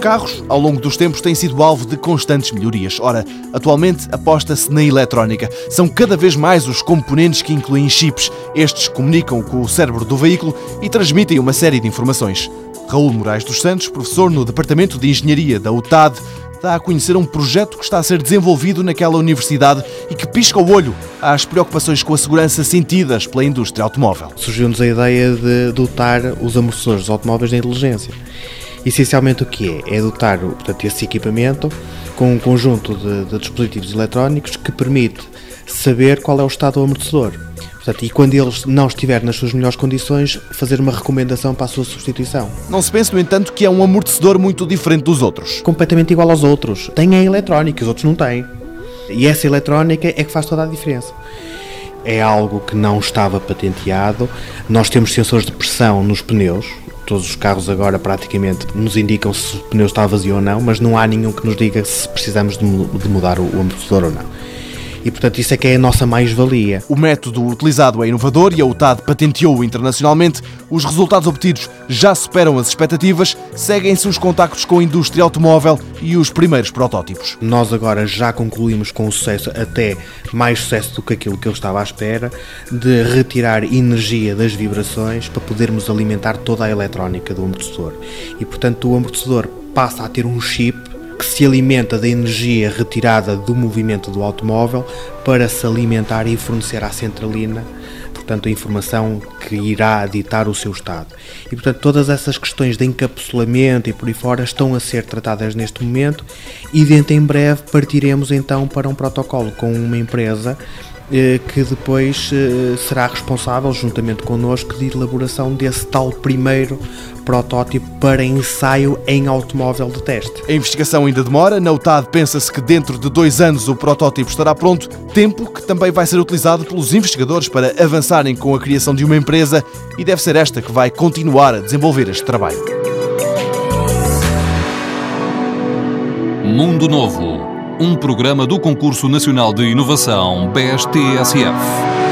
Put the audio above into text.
carros, ao longo dos tempos, têm sido alvo de constantes melhorias. Ora, atualmente aposta-se na eletrónica. São cada vez mais os componentes que incluem chips. Estes comunicam com o cérebro do veículo e transmitem uma série de informações. Raul Moraes dos Santos, professor no Departamento de Engenharia da UTAD, dá a conhecer um projeto que está a ser desenvolvido naquela universidade e que pisca o olho às preocupações com a segurança sentidas pela indústria automóvel. Surgiu-nos a ideia de dotar os amortecedores dos automóveis de inteligência. Essencialmente o que é? É dotar portanto, esse equipamento com um conjunto de, de dispositivos eletrónicos que permite saber qual é o estado do amortecedor. Portanto, e quando ele não estiver nas suas melhores condições, fazer uma recomendação para a sua substituição. Não se pense, no entanto, que é um amortecedor muito diferente dos outros. Completamente igual aos outros. Tem a eletrónica, os outros não têm. E essa eletrónica é que faz toda a diferença. É algo que não estava patenteado. Nós temos sensores de pressão nos pneus. Todos os carros agora praticamente nos indicam se o pneu está vazio ou não, mas não há nenhum que nos diga se precisamos de mudar o amortecedor ou não e, portanto, isso é que é a nossa mais-valia. O método utilizado é inovador e a UTAD patenteou internacionalmente. Os resultados obtidos já superam as expectativas. Seguem-se os contactos com a indústria automóvel e os primeiros protótipos. Nós agora já concluímos com sucesso, até mais sucesso do que aquilo que eu estava à espera, de retirar energia das vibrações para podermos alimentar toda a eletrónica do amortecedor. E, portanto, o amortecedor passa a ter um chip se alimenta da energia retirada do movimento do automóvel para se alimentar e fornecer à centralina portanto, a informação que irá ditar o seu estado. E, portanto, todas essas questões de encapsulamento e por aí fora estão a ser tratadas neste momento e dentro em breve partiremos então para um protocolo com uma empresa eh, que depois eh, será responsável, juntamente connosco, de elaboração desse tal primeiro protótipo para ensaio em automóvel de teste. A investigação ainda demora. Na UTAD pensa-se que dentro de dois anos o protótipo estará pronto, tempo que também vai ser utilizado pelos investigadores para avançarem com a criação de uma empresa e deve ser esta que vai continuar a desenvolver este trabalho. Mundo Novo um programa do Concurso Nacional de Inovação BSTSF.